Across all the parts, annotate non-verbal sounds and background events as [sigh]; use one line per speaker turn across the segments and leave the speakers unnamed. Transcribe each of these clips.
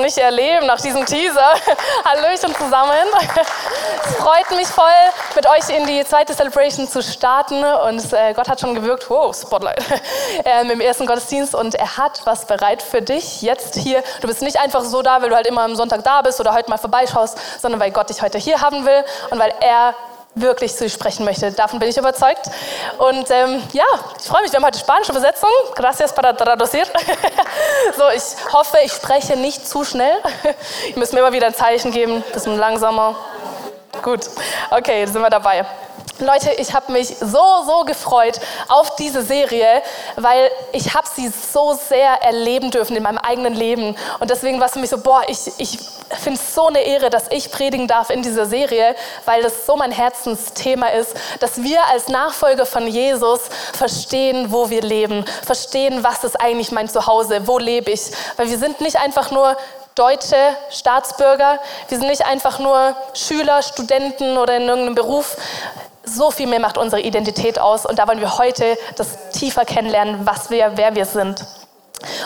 nicht erleben nach diesem Teaser. [laughs] Hallöchen zusammen. Es freut mich voll, mit euch in die zweite Celebration zu starten. Und äh, Gott hat schon gewirkt, wow, Spotlight, [laughs] ähm, im ersten Gottesdienst. Und er hat was bereit für dich jetzt hier. Du bist nicht einfach so da, weil du halt immer am Sonntag da bist oder heute mal vorbeischaust, sondern weil Gott dich heute hier haben will und weil er wirklich zu sprechen möchte. Davon bin ich überzeugt. Und ähm, ja, ich freue mich. Wir haben heute spanische Übersetzung. Gracias para traducir. [laughs] so, ich hoffe, ich spreche nicht zu schnell. [laughs] Ihr müsst mir immer wieder ein Zeichen geben. Bisschen langsamer. Gut. Okay, jetzt sind wir dabei. Leute, ich habe mich so, so gefreut auf diese Serie, weil ich habe sie so sehr erleben dürfen in meinem eigenen Leben. Und deswegen war es für mich so, boah, ich, ich finde es so eine Ehre, dass ich predigen darf in dieser Serie, weil das so mein Herzensthema ist, dass wir als Nachfolger von Jesus verstehen, wo wir leben, verstehen, was ist eigentlich mein Zuhause, wo lebe ich. Weil wir sind nicht einfach nur deutsche Staatsbürger, wir sind nicht einfach nur Schüler, Studenten oder in irgendeinem Beruf, so viel mehr macht unsere Identität aus und da wollen wir heute das tiefer kennenlernen, was wir, wer wir sind.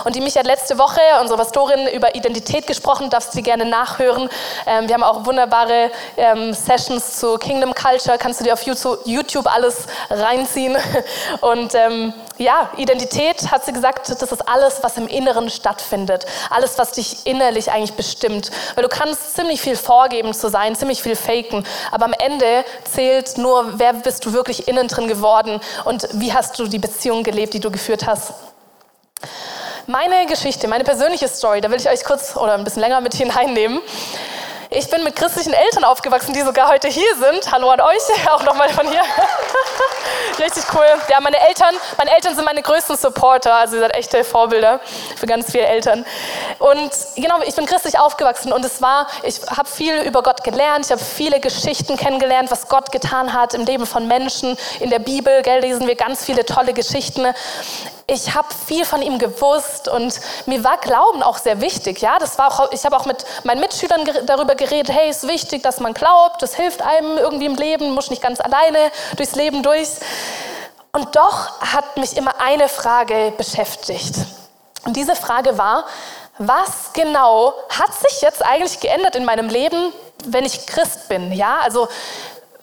Und die mich hat letzte Woche, unsere Pastorin, über Identität gesprochen, darfst dir gerne nachhören. Ähm, wir haben auch wunderbare ähm, Sessions zu Kingdom Culture, kannst du dir auf YouTube alles reinziehen. [laughs] Und ähm, ja, Identität, hat sie gesagt, das ist alles, was im Inneren stattfindet. Alles, was dich innerlich eigentlich bestimmt. Weil du kannst ziemlich viel vorgeben zu sein, ziemlich viel faken. Aber am Ende zählt nur, wer bist du wirklich innen drin geworden und wie hast du die Beziehung gelebt, die du geführt hast. Meine Geschichte, meine persönliche Story, da will ich euch kurz oder ein bisschen länger mit hineinnehmen. Ich bin mit christlichen Eltern aufgewachsen, die sogar heute hier sind. Hallo an euch, [laughs] auch nochmal von hier. [laughs] Richtig cool. Ja, meine Eltern, meine Eltern sind meine größten Supporter, also ihr seid echte Vorbilder für ganz viele Eltern. Und genau, ich bin christlich aufgewachsen und es war, ich habe viel über Gott gelernt, ich habe viele Geschichten kennengelernt, was Gott getan hat im Leben von Menschen. In der Bibel, gell, lesen wir ganz viele tolle Geschichten ich habe viel von ihm gewusst und mir war Glauben auch sehr wichtig. Ja, das war auch, ich habe auch mit meinen Mitschülern darüber geredet, hey, ist wichtig, dass man glaubt, das hilft einem irgendwie im Leben, muss nicht ganz alleine durchs Leben durch. Und doch hat mich immer eine Frage beschäftigt. Und diese Frage war, was genau hat sich jetzt eigentlich geändert in meinem Leben, wenn ich Christ bin? Ja, also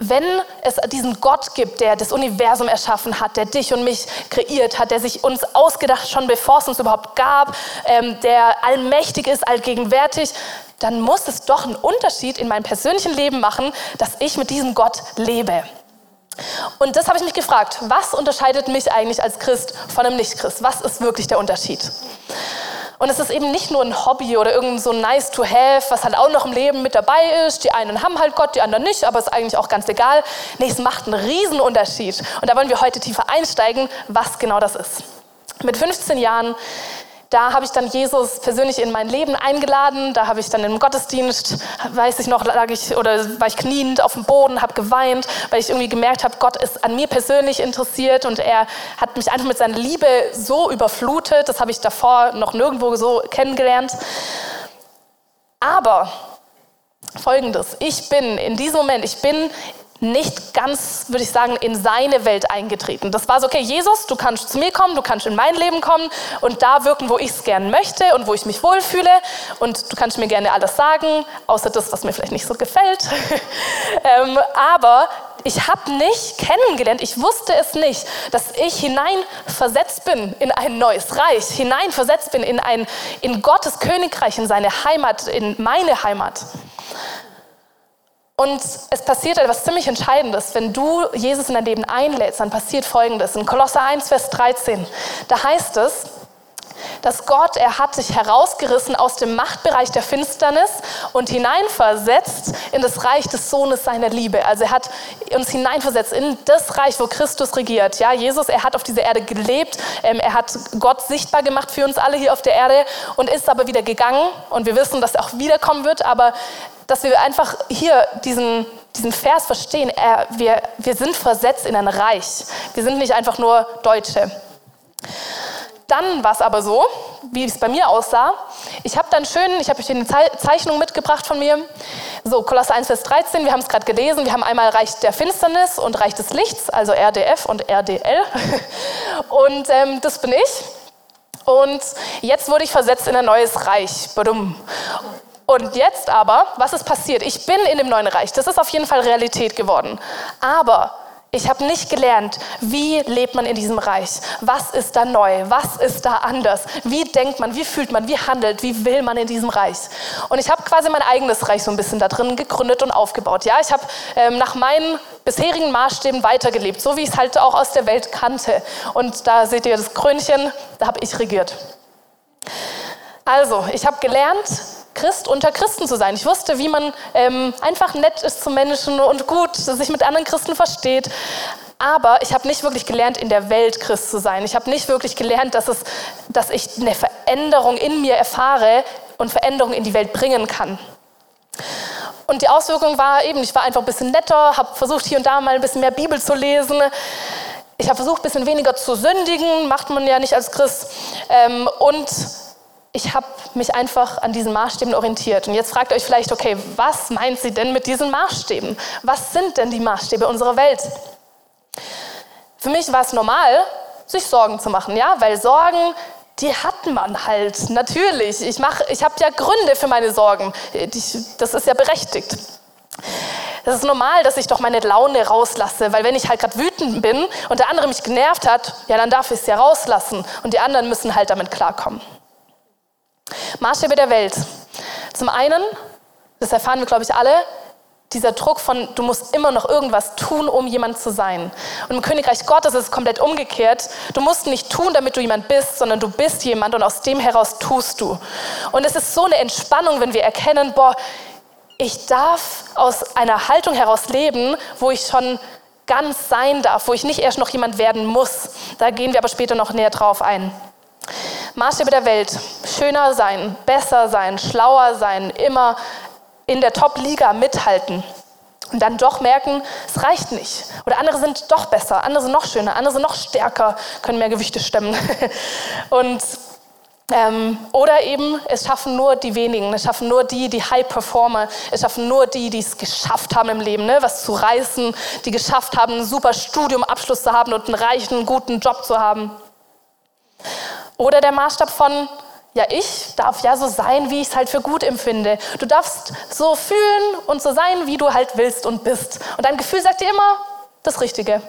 wenn es diesen Gott gibt, der das Universum erschaffen hat, der dich und mich kreiert hat, der sich uns ausgedacht schon bevor es uns überhaupt gab, ähm, der allmächtig ist, allgegenwärtig, dann muss es doch einen Unterschied in meinem persönlichen Leben machen, dass ich mit diesem Gott lebe. Und das habe ich mich gefragt, was unterscheidet mich eigentlich als Christ von einem Nicht-Christ? Was ist wirklich der Unterschied? Und es ist eben nicht nur ein Hobby oder irgend so nice to have, was halt auch noch im Leben mit dabei ist. Die einen haben halt Gott, die anderen nicht, aber ist eigentlich auch ganz egal. Nee, es macht einen riesen Unterschied. Und da wollen wir heute tiefer einsteigen, was genau das ist. Mit 15 Jahren da habe ich dann Jesus persönlich in mein Leben eingeladen. Da habe ich dann im Gottesdienst, weiß ich noch, lag ich oder war ich kniend auf dem Boden, habe geweint, weil ich irgendwie gemerkt habe, Gott ist an mir persönlich interessiert und er hat mich einfach mit seiner Liebe so überflutet. Das habe ich davor noch nirgendwo so kennengelernt. Aber Folgendes, ich bin in diesem Moment, ich bin nicht ganz, würde ich sagen, in seine Welt eingetreten. Das war so, okay, Jesus, du kannst zu mir kommen, du kannst in mein Leben kommen und da wirken, wo ich es gern möchte und wo ich mich wohlfühle. Und du kannst mir gerne alles sagen, außer das, was mir vielleicht nicht so gefällt. [laughs] ähm, aber ich habe nicht kennengelernt, ich wusste es nicht, dass ich hineinversetzt bin in ein neues Reich, hineinversetzt bin in, ein, in Gottes Königreich, in seine Heimat, in meine Heimat. Und es passiert etwas ziemlich Entscheidendes. Wenn du Jesus in dein Leben einlädst, dann passiert Folgendes. In Kolosser 1, Vers 13, da heißt es, dass Gott, er hat sich herausgerissen aus dem Machtbereich der Finsternis und hineinversetzt in das Reich des Sohnes seiner Liebe. Also er hat uns hineinversetzt in das Reich, wo Christus regiert. Ja, Jesus, er hat auf dieser Erde gelebt, ähm, er hat Gott sichtbar gemacht für uns alle hier auf der Erde und ist aber wieder gegangen. Und wir wissen, dass er auch wiederkommen wird, aber dass wir einfach hier diesen, diesen Vers verstehen. Er, wir, wir sind versetzt in ein Reich. Wir sind nicht einfach nur Deutsche. Dann war es aber so, wie es bei mir aussah. Ich habe dann schön, ich habe euch eine Zeichnung mitgebracht von mir. So, Kolosse 1, Vers 13, wir haben es gerade gelesen. Wir haben einmal Reich der Finsternis und Reich des Lichts, also RDF und RDL. [laughs] Und ähm, das bin ich. Und jetzt wurde ich versetzt in ein neues Reich. Badum. Und jetzt aber, was ist passiert? Ich bin in dem neuen Reich. Das ist auf jeden Fall Realität geworden. Aber ich habe nicht gelernt, wie lebt man in diesem Reich? Was ist da neu? Was ist da anders? Wie denkt man? Wie fühlt man? Wie handelt? Wie will man in diesem Reich? Und ich habe quasi mein eigenes Reich so ein bisschen da drin gegründet und aufgebaut. Ja, ich habe ähm, nach meinen bisherigen Maßstäben weitergelebt, so wie ich es halt auch aus der Welt kannte. Und da seht ihr das Krönchen, da habe ich regiert. Also, ich habe gelernt, Christ unter Christen zu sein. Ich wusste, wie man ähm, einfach nett ist zu Menschen und gut sich mit anderen Christen versteht. Aber ich habe nicht wirklich gelernt, in der Welt Christ zu sein. Ich habe nicht wirklich gelernt, dass, es, dass ich eine Veränderung in mir erfahre und Veränderung in die Welt bringen kann. Und die Auswirkung war eben, ich war einfach ein bisschen netter, habe versucht, hier und da mal ein bisschen mehr Bibel zu lesen. Ich habe versucht, ein bisschen weniger zu sündigen, macht man ja nicht als Christ. Ähm, und ich habe mich einfach an diesen Maßstäben orientiert. Und jetzt fragt euch vielleicht, okay, was meint sie denn mit diesen Maßstäben? Was sind denn die Maßstäbe unserer Welt? Für mich war es normal, sich Sorgen zu machen, ja, weil Sorgen, die hat man halt, natürlich. Ich, ich habe ja Gründe für meine Sorgen. Das ist ja berechtigt. Das ist normal, dass ich doch meine Laune rauslasse, weil wenn ich halt gerade wütend bin und der andere mich genervt hat, ja, dann darf ich es ja rauslassen und die anderen müssen halt damit klarkommen. Maßstäbe der Welt. Zum einen, das erfahren wir, glaube ich, alle, dieser Druck von, du musst immer noch irgendwas tun, um jemand zu sein. Und im Königreich Gottes ist es komplett umgekehrt. Du musst nicht tun, damit du jemand bist, sondern du bist jemand und aus dem heraus tust du. Und es ist so eine Entspannung, wenn wir erkennen, boah, ich darf aus einer Haltung heraus leben, wo ich schon ganz sein darf, wo ich nicht erst noch jemand werden muss. Da gehen wir aber später noch näher drauf ein. Maßstäbe der Welt. Schöner sein, besser sein, schlauer sein, immer in der Top-Liga mithalten. Und dann doch merken, es reicht nicht. Oder andere sind doch besser, andere sind noch schöner, andere sind noch stärker, können mehr Gewichte stemmen. [laughs] Und ähm, oder eben, es schaffen nur die wenigen, es schaffen nur die, die High Performer, es schaffen nur die, die es geschafft haben im Leben, ne? was zu reißen, die geschafft haben, einen super Studiumabschluss zu haben und einen reichen, guten Job zu haben. Oder der Maßstab von, ja, ich darf ja so sein, wie ich es halt für gut empfinde. Du darfst so fühlen und so sein, wie du halt willst und bist. Und dein Gefühl sagt dir immer das Richtige.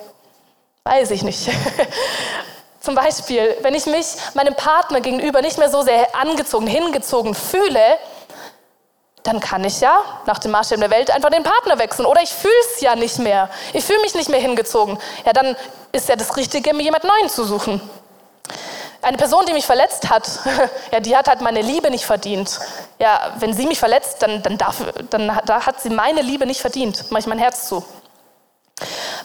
Weiß ich nicht. [laughs] Zum Beispiel, wenn ich mich meinem Partner gegenüber nicht mehr so sehr angezogen, hingezogen fühle, dann kann ich ja nach dem Maßstab der Welt einfach den Partner wechseln. Oder ich fühle es ja nicht mehr. Ich fühle mich nicht mehr hingezogen. Ja, dann ist ja das Richtige, mir jemand Neuen zu suchen. Eine Person, die mich verletzt hat, [laughs] ja, die hat halt meine Liebe nicht verdient. Ja, wenn sie mich verletzt, dann, dann, darf, dann da hat sie meine Liebe nicht verdient. Mache ich mein Herz zu.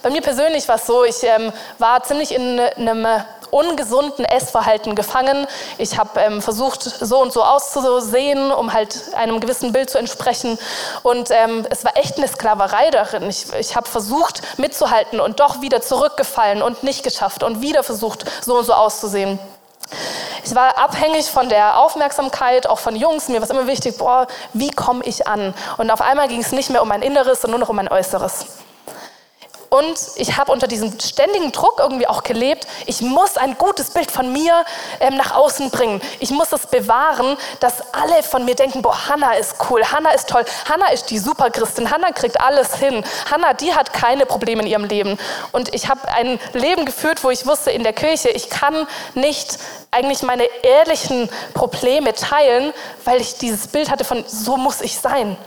Bei mir persönlich war es so, ich ähm, war ziemlich in einem ungesunden Essverhalten gefangen. Ich habe ähm, versucht, so und so auszusehen, um halt einem gewissen Bild zu entsprechen. Und ähm, es war echt eine Sklaverei darin. Ich, ich habe versucht, mitzuhalten und doch wieder zurückgefallen und nicht geschafft und wieder versucht, so und so auszusehen. Ich war abhängig von der Aufmerksamkeit, auch von Jungs. Mir war es immer wichtig, boah, wie komme ich an? Und auf einmal ging es nicht mehr um mein Inneres, sondern nur noch um mein Äußeres. Und ich habe unter diesem ständigen Druck irgendwie auch gelebt. Ich muss ein gutes Bild von mir ähm, nach außen bringen. Ich muss es bewahren, dass alle von mir denken, boah, Hannah ist cool, Hannah ist toll, Hannah ist die Superchristin, Hannah kriegt alles hin. Hannah, die hat keine Probleme in ihrem Leben. Und ich habe ein Leben geführt, wo ich wusste, in der Kirche, ich kann nicht eigentlich meine ehrlichen Probleme teilen, weil ich dieses Bild hatte von, so muss ich sein.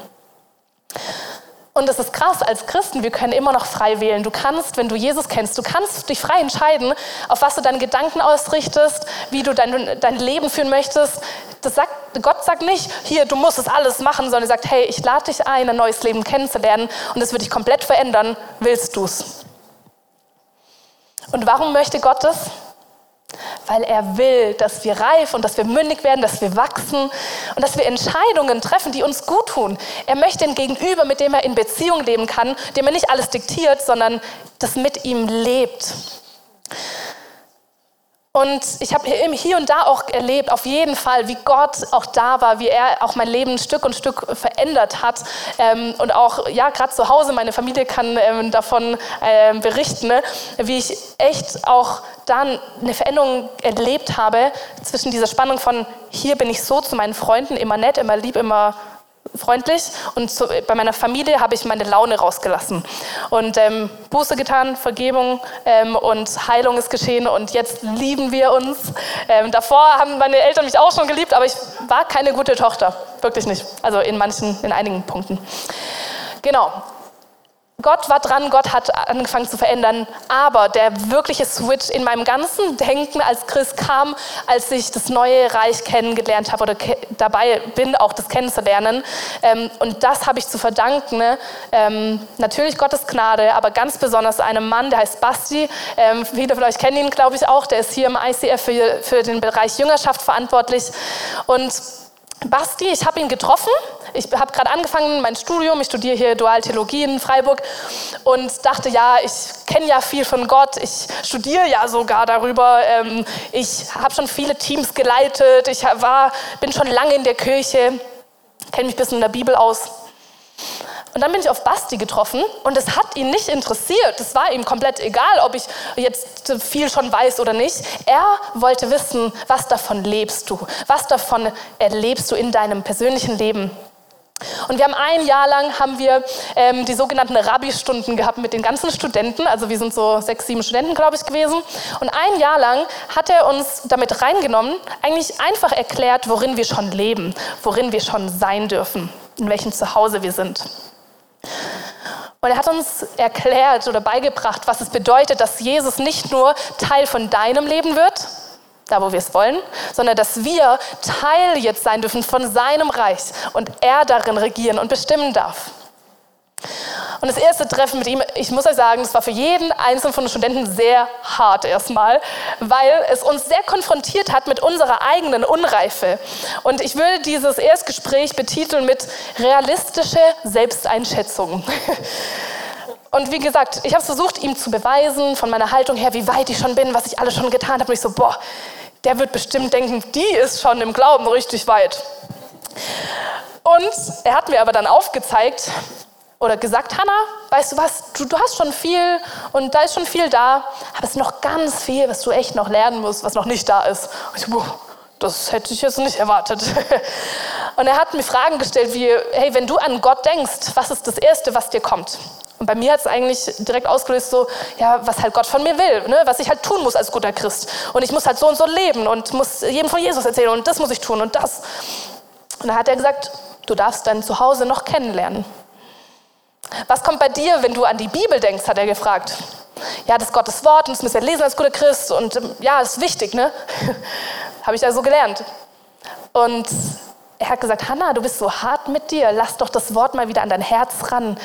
Und es ist krass, als Christen, wir können immer noch frei wählen. Du kannst, wenn du Jesus kennst, du kannst dich frei entscheiden, auf was du deine Gedanken ausrichtest, wie du dein, dein Leben führen möchtest. Das sagt, Gott sagt nicht, hier, du musst es alles machen, sondern er sagt, hey, ich lade dich ein, ein neues Leben kennenzulernen und es wird dich komplett verändern. Willst du es? Und warum möchte Gott das? Weil er will, dass wir reif und dass wir mündig werden, dass wir wachsen und dass wir Entscheidungen treffen, die uns gut tun. Er möchte ein Gegenüber, mit dem er in Beziehung leben kann, dem er nicht alles diktiert, sondern das mit ihm lebt. Und ich habe hier und da auch erlebt, auf jeden Fall, wie Gott auch da war, wie er auch mein Leben Stück und Stück verändert hat. Ähm, und auch, ja, gerade zu Hause, meine Familie kann ähm, davon ähm, berichten, ne, wie ich echt auch dann eine Veränderung erlebt habe zwischen dieser Spannung von, hier bin ich so zu meinen Freunden, immer nett, immer lieb, immer freundlich und zu, bei meiner Familie habe ich meine Laune rausgelassen und ähm, Buße getan, Vergebung ähm, und Heilung ist geschehen und jetzt lieben wir uns. Ähm, davor haben meine Eltern mich auch schon geliebt, aber ich war keine gute Tochter, wirklich nicht. Also in manchen, in einigen Punkten. Genau. Gott war dran, Gott hat angefangen zu verändern, aber der wirkliche Switch in meinem ganzen Denken als Christ kam, als ich das neue Reich kennengelernt habe oder dabei bin, auch das kennenzulernen. Ähm, und das habe ich zu verdanken. Ne? Ähm, natürlich Gottes Gnade, aber ganz besonders einem Mann, der heißt Basti. Ähm, viele von euch kennen ihn, glaube ich, auch. Der ist hier im ICF für, für den Bereich Jüngerschaft verantwortlich. Und Basti, ich habe ihn getroffen. Ich habe gerade angefangen, mein Studium. Ich studiere hier Dualtheologie in Freiburg und dachte, ja, ich kenne ja viel von Gott. Ich studiere ja sogar darüber. Ähm, ich habe schon viele Teams geleitet. Ich war, bin schon lange in der Kirche, kenne mich ein bisschen in der Bibel aus. Und dann bin ich auf Basti getroffen und es hat ihn nicht interessiert. Es war ihm komplett egal, ob ich jetzt viel schon weiß oder nicht. Er wollte wissen, was davon lebst du? Was davon erlebst du in deinem persönlichen Leben? Und wir haben ein Jahr lang haben wir ähm, die sogenannten Rabbi-Stunden gehabt mit den ganzen Studenten. Also wir sind so sechs, sieben Studenten, glaube ich, gewesen. Und ein Jahr lang hat er uns damit reingenommen, eigentlich einfach erklärt, worin wir schon leben, worin wir schon sein dürfen, in welchem Zuhause wir sind. Und er hat uns erklärt oder beigebracht, was es bedeutet, dass Jesus nicht nur Teil von deinem Leben wird, da wo wir es wollen, sondern dass wir Teil jetzt sein dürfen von seinem Reich und er darin regieren und bestimmen darf. Und das erste Treffen mit ihm, ich muss euch sagen, das war für jeden einzelnen von den Studenten sehr hart erstmal, weil es uns sehr konfrontiert hat mit unserer eigenen Unreife. Und ich würde dieses Erstgespräch betiteln mit realistische Selbsteinschätzung. [laughs] Und wie gesagt, ich habe versucht, ihm zu beweisen, von meiner Haltung her, wie weit ich schon bin, was ich alles schon getan habe. Und ich so, boah, der wird bestimmt denken, die ist schon im Glauben richtig weit. Und er hat mir aber dann aufgezeigt oder gesagt, Hanna, weißt du was, du, du hast schon viel und da ist schon viel da, aber es ist noch ganz viel, was du echt noch lernen musst, was noch nicht da ist. Und ich boah, das hätte ich jetzt nicht erwartet. [laughs] Und er hat mir Fragen gestellt wie, hey, wenn du an Gott denkst, was ist das Erste, was dir kommt? Und bei mir hat es eigentlich direkt ausgelöst, so, ja, was halt Gott von mir will, ne? was ich halt tun muss als guter Christ. Und ich muss halt so und so leben und muss jedem von Jesus erzählen und das muss ich tun und das. Und dann hat er gesagt, du darfst dein Zuhause noch kennenlernen. Was kommt bei dir, wenn du an die Bibel denkst, hat er gefragt. Ja, das ist Gottes Wort und das müssen wir lesen als guter Christ und ähm, ja, das ist wichtig, ne? [laughs] Habe ich da so gelernt. Und er hat gesagt, Hannah, du bist so hart mit dir, lass doch das Wort mal wieder an dein Herz ran.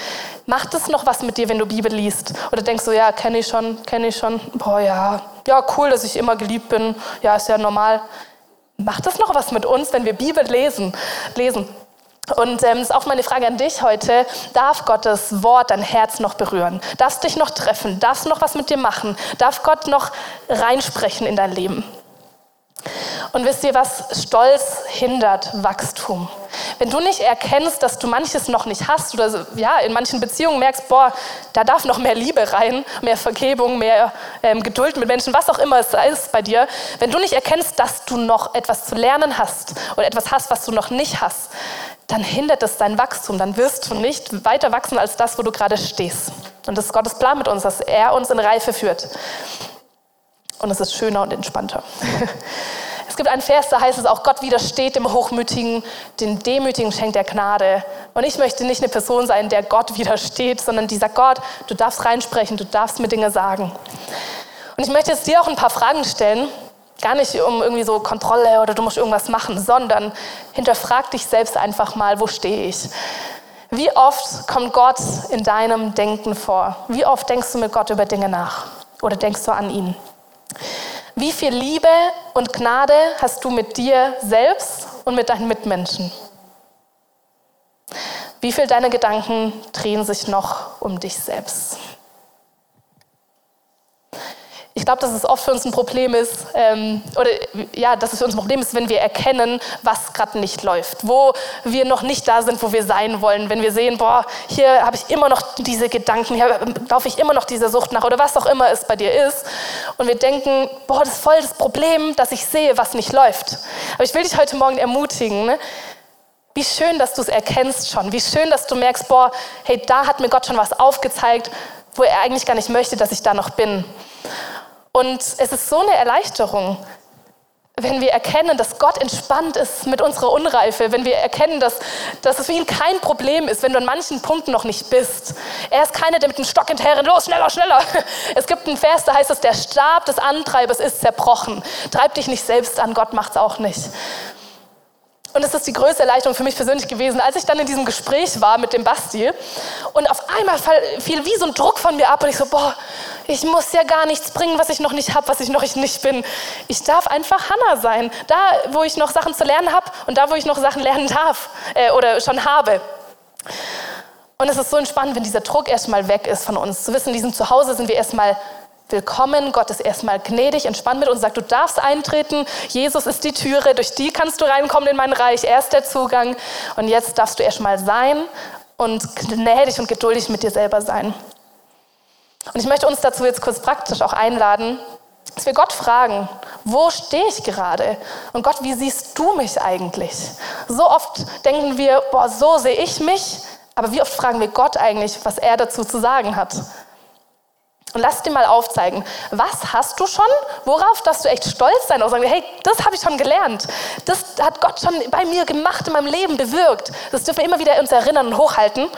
Macht es noch was mit dir, wenn du Bibel liest? Oder denkst du, ja, kenne ich schon, kenne ich schon, boah, ja, ja, cool, dass ich immer geliebt bin, ja, ist ja normal. Macht es noch was mit uns, wenn wir Bibel lesen? lesen? Und ähm, das ist auch meine Frage an dich heute. Darf Gottes Wort dein Herz noch berühren? Darfst dich noch treffen? Darfst noch was mit dir machen? Darf Gott noch reinsprechen in dein Leben? Und wisst ihr was? Stolz hindert Wachstum. Wenn du nicht erkennst, dass du manches noch nicht hast oder ja, in manchen Beziehungen merkst, boah, da darf noch mehr Liebe rein, mehr Vergebung, mehr ähm, Geduld mit Menschen, was auch immer es ist bei dir, wenn du nicht erkennst, dass du noch etwas zu lernen hast oder etwas hast, was du noch nicht hast, dann hindert es dein Wachstum. Dann wirst du nicht weiter wachsen als das, wo du gerade stehst. Und das ist Gottes Plan mit uns, dass er uns in Reife führt. Und es ist schöner und entspannter. [laughs] Es gibt einen Vers, da heißt es auch, Gott widersteht dem Hochmütigen, den Demütigen schenkt er Gnade. Und ich möchte nicht eine Person sein, der Gott widersteht, sondern die sagt, Gott, du darfst reinsprechen, du darfst mir Dinge sagen. Und ich möchte jetzt dir auch ein paar Fragen stellen, gar nicht um irgendwie so Kontrolle oder du musst irgendwas machen, sondern hinterfrag dich selbst einfach mal, wo stehe ich? Wie oft kommt Gott in deinem Denken vor? Wie oft denkst du mit Gott über Dinge nach? Oder denkst du an ihn? Wie viel Liebe und Gnade hast du mit dir selbst und mit deinen Mitmenschen? Wie viel deiner Gedanken drehen sich noch um dich selbst? Ich glaube, dass es oft für uns ein Problem ist, ähm, oder ja, dass es für uns ein Problem ist, wenn wir erkennen, was gerade nicht läuft, wo wir noch nicht da sind, wo wir sein wollen. Wenn wir sehen, boah, hier habe ich immer noch diese Gedanken, hier laufe ich immer noch dieser Sucht nach oder was auch immer es bei dir ist. Und wir denken, boah, das ist voll das Problem, dass ich sehe, was nicht läuft. Aber ich will dich heute Morgen ermutigen. Ne? Wie schön, dass du es erkennst schon. Wie schön, dass du merkst, boah, hey, da hat mir Gott schon was aufgezeigt, wo er eigentlich gar nicht möchte, dass ich da noch bin. Und es ist so eine Erleichterung, wenn wir erkennen, dass Gott entspannt ist mit unserer Unreife, wenn wir erkennen, dass, dass es für ihn kein Problem ist, wenn du an manchen Punkten noch nicht bist. Er ist keiner, der mit dem Stock hinterher rennt, los, schneller, schneller. [laughs] Es gibt einen Vers, da heißt es, der Stab des Antreibers ist zerbrochen. Treib dich nicht selbst an, Gott macht es auch nicht. Und es ist die größte Erleichterung für mich persönlich gewesen, als ich dann in diesem Gespräch war mit dem Basti und auf einmal fiel wie so ein Druck von mir ab und ich so, boah, ich muss ja gar nichts bringen, was ich noch nicht habe, was ich noch nicht bin. Ich darf einfach Hannah sein, da, wo ich noch Sachen zu lernen habe und da, wo ich noch Sachen lernen darf äh, oder schon habe. Und es ist so entspannend, wenn dieser Druck erstmal weg ist von uns. Zu wissen, in diesem Zuhause sind wir erstmal willkommen. Gott ist erstmal gnädig, entspannt mit uns, sagt, du darfst eintreten. Jesus ist die Türe, durch die kannst du reinkommen in mein Reich. Er ist der Zugang. Und jetzt darfst du erstmal sein und gnädig und geduldig mit dir selber sein. Und ich möchte uns dazu jetzt kurz praktisch auch einladen, dass wir Gott fragen, wo stehe ich gerade? Und Gott, wie siehst du mich eigentlich? So oft denken wir, boah, so sehe ich mich, aber wie oft fragen wir Gott eigentlich, was er dazu zu sagen hat? Und lass dir mal aufzeigen, was hast du schon? Worauf darfst du echt stolz sein und sagen, hey, das habe ich schon gelernt. Das hat Gott schon bei mir gemacht, in meinem Leben bewirkt. Das dürfen wir immer wieder uns erinnern und hochhalten.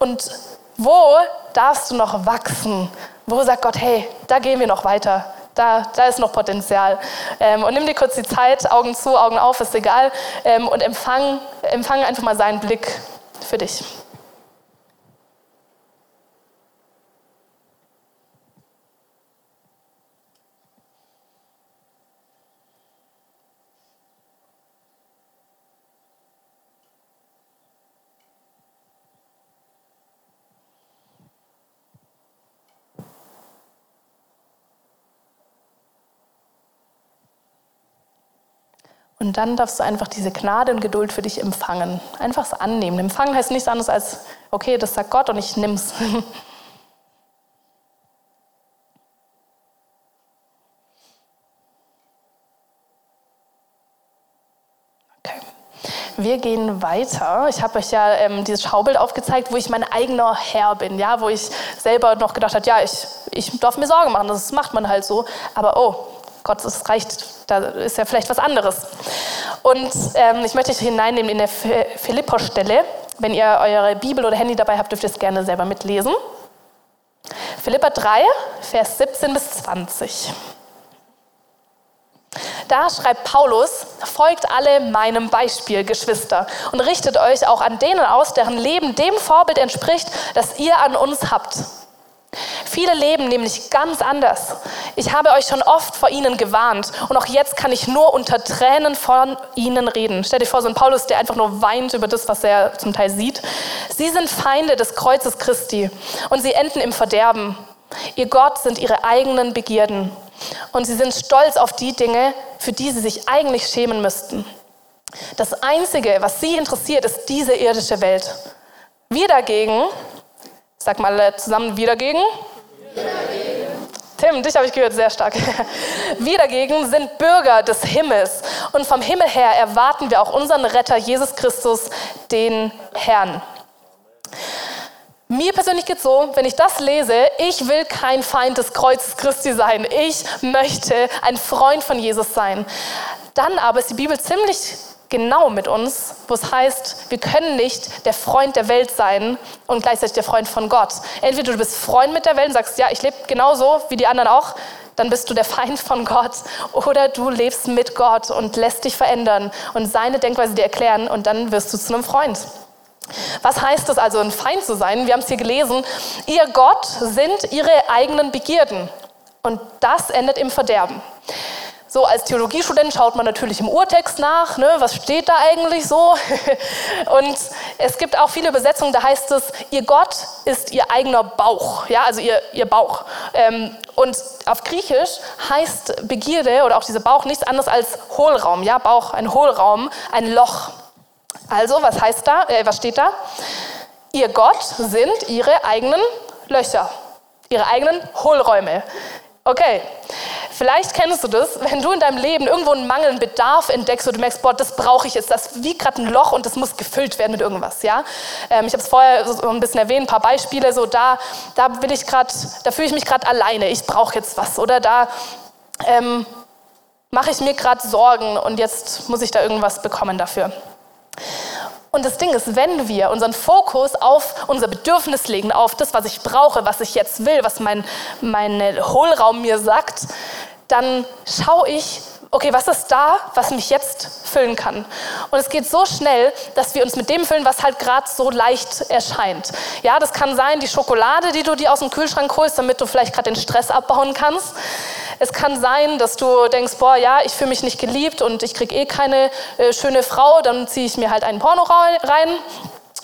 Und wo darfst du noch wachsen? Wo sagt Gott, hey, da gehen wir noch weiter. Da, da ist noch Potenzial. Ähm, und nimm dir kurz die Zeit, Augen zu, Augen auf, ist egal. Ähm, und empfang, empfang einfach mal seinen Blick für dich. Und dann darfst du einfach diese Gnade und Geduld für dich empfangen. Einfach es annehmen. Empfangen heißt nichts anderes als, okay, das sagt Gott und ich nimm's. [laughs] Wir gehen weiter. Ich habe euch ja ähm, dieses Schaubild aufgezeigt, wo ich mein eigener Herr bin, ja, wo ich selber noch gedacht habe, ja, ich, ich darf mir Sorgen machen, das macht man halt so. Aber oh, Gott, es reicht, da ist ja vielleicht was anderes. Und ähm, ich möchte euch hineinnehmen in der Philipper-Stelle. Wenn ihr eure Bibel oder Handy dabei habt, dürft ihr es gerne selber mitlesen. Philippa 3, Vers 17 bis 20. Da schreibt Paulus, folgt alle meinem Beispiel, Geschwister, und richtet euch auch an denen aus, deren Leben dem Vorbild entspricht, das ihr an uns habt. Viele leben nämlich ganz anders. Ich habe euch schon oft vor ihnen gewarnt und auch jetzt kann ich nur unter Tränen von ihnen reden. Stell dir vor, so ein Paulus, der einfach nur weint über das, was er zum Teil sieht. Sie sind Feinde des Kreuzes Christi und sie enden im Verderben. Ihr Gott sind ihre eigenen Begierden und sie sind stolz auf die Dinge, für die sie sich eigentlich schämen müssten. Das Einzige, was sie interessiert, ist diese irdische Welt. Wir dagegen Sag mal zusammen, wir dagegen. Wir dagegen. Tim, dich habe ich gehört, sehr stark. [laughs] Wir dagegen sind Bürger des Himmels und vom Himmel her erwarten wir auch unseren Retter Jesus Christus, den Herrn. Mir persönlich geht es so, wenn ich das lese, ich will kein Feind des Kreuzes Christi sein. Ich möchte ein Freund von Jesus sein. Dann aber ist die Bibel ziemlich genau mit uns, wo es heißt, wir können nicht der Freund der Welt sein und gleichzeitig der Freund von Gott. Entweder du bist Freund mit der Welt und sagst, ja, ich lebe genauso wie die anderen auch, dann bist du der Feind von Gott. Oder du lebst mit Gott und lässt dich verändern und seine Denkweise dir erklären und dann wirst du zu einem Freund. Was heißt es also, ein Feind zu sein? Wir haben es hier gelesen. Ihr Gott sind ihre eigenen Begierden. Und das endet im Verderben. So als Theologiestudent schaut man natürlich im Urtext nach, ne, was steht da eigentlich so. [laughs] Und es gibt auch viele Übersetzungen, da heißt es, ihr Gott ist ihr eigener Bauch, ja, also ihr, ihr Bauch. Ähm, und auf Griechisch heißt Begierde oder auch dieser Bauch nichts anderes als Hohlraum, ja, Bauch, ein Hohlraum, ein Loch. Also, was heißt da, äh, was steht da? Ihr Gott sind ihre eigenen Löcher, ihre eigenen Hohlräume. Okay, vielleicht kennst du das, wenn du in deinem Leben irgendwo einen Mangel, einen Bedarf entdeckst und du merkst, boah, das brauche ich jetzt, das wie gerade ein Loch und das muss gefüllt werden mit irgendwas, ja. Ähm, ich habe es vorher so ein bisschen erwähnt, ein paar Beispiele, so da, da will ich gerade, da fühle ich mich gerade alleine, ich brauche jetzt was oder da ähm, mache ich mir gerade Sorgen und jetzt muss ich da irgendwas bekommen dafür. Und das Ding ist, wenn wir unseren Fokus auf unser Bedürfnis legen, auf das, was ich brauche, was ich jetzt will, was mein, mein Hohlraum mir sagt, dann schaue ich, okay, was ist da, was mich jetzt füllen kann? Und es geht so schnell, dass wir uns mit dem füllen, was halt gerade so leicht erscheint. Ja, das kann sein, die Schokolade, die du dir aus dem Kühlschrank holst, damit du vielleicht gerade den Stress abbauen kannst. Es kann sein, dass du denkst, boah, ja, ich fühle mich nicht geliebt und ich kriege eh keine äh, schöne Frau, dann ziehe ich mir halt einen Porno rein.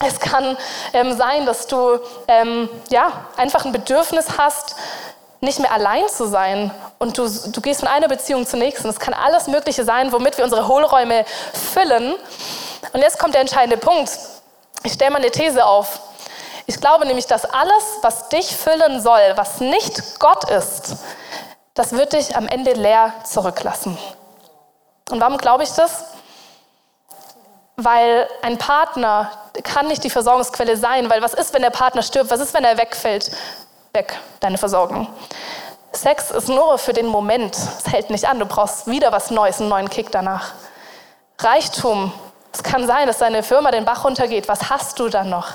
Es kann ähm, sein, dass du ähm, ja, einfach ein Bedürfnis hast, nicht mehr allein zu sein und du, du gehst von einer Beziehung zur nächsten. Es kann alles Mögliche sein, womit wir unsere Hohlräume füllen. Und jetzt kommt der entscheidende Punkt. Ich stelle mal eine These auf. Ich glaube nämlich, dass alles, was dich füllen soll, was nicht Gott ist, das wird dich am Ende leer zurücklassen. Und warum glaube ich das? Weil ein Partner kann nicht die Versorgungsquelle sein, weil was ist, wenn der Partner stirbt? Was ist, wenn er wegfällt? Weg, deine Versorgung. Sex ist nur für den Moment, es hält nicht an, du brauchst wieder was Neues, einen neuen Kick danach. Reichtum, es kann sein, dass deine Firma den Bach runtergeht, was hast du dann noch?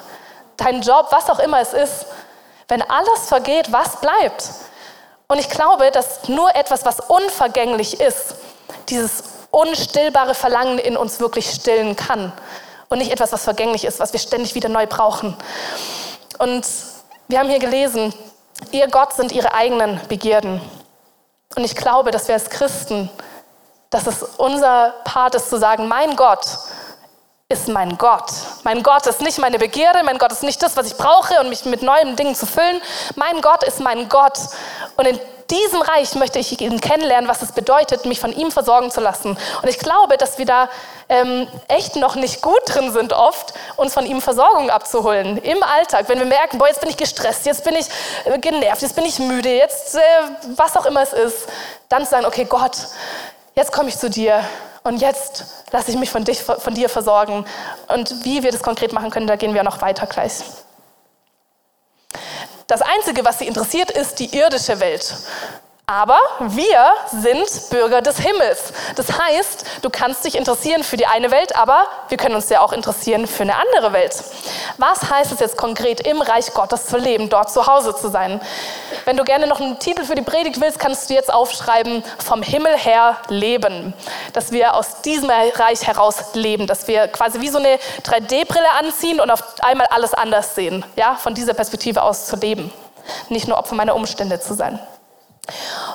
Dein Job, was auch immer es ist. Wenn alles vergeht, was bleibt? Und ich glaube, dass nur etwas, was unvergänglich ist, dieses unstillbare Verlangen in uns wirklich stillen kann. Und nicht etwas, was vergänglich ist, was wir ständig wieder neu brauchen. Und wir haben hier gelesen, ihr Gott sind ihre eigenen Begierden. Und ich glaube, dass wir als Christen, dass es unser Part ist zu sagen, mein Gott ist mein Gott. Mein Gott ist nicht meine Begierde, mein Gott ist nicht das, was ich brauche, um mich mit neuen Dingen zu füllen. Mein Gott ist mein Gott. Und in diesem Reich möchte ich ihn kennenlernen, was es bedeutet, mich von ihm versorgen zu lassen. Und ich glaube, dass wir da ähm, echt noch nicht gut drin sind, oft uns von ihm Versorgung abzuholen im Alltag. Wenn wir merken, boah, jetzt bin ich gestresst, jetzt bin ich äh, genervt, jetzt bin ich müde, jetzt äh, was auch immer es ist, dann zu sagen, okay, Gott, jetzt komme ich zu dir und jetzt lasse ich mich von, dich, von dir versorgen. Und wie wir das konkret machen können, da gehen wir noch weiter gleich. Das Einzige, was sie interessiert, ist die irdische Welt. Aber wir sind Bürger des Himmels. Das heißt, du kannst dich interessieren für die eine Welt, aber wir können uns ja auch interessieren für eine andere Welt. Was heißt es jetzt konkret, im Reich Gottes zu leben, dort zu Hause zu sein? Wenn du gerne noch einen Titel für die Predigt willst, kannst du jetzt aufschreiben, vom Himmel her leben. Dass wir aus diesem Reich heraus leben, dass wir quasi wie so eine 3D-Brille anziehen und auf einmal alles anders sehen. Ja, von dieser Perspektive aus zu leben. Nicht nur Opfer meiner Umstände zu sein.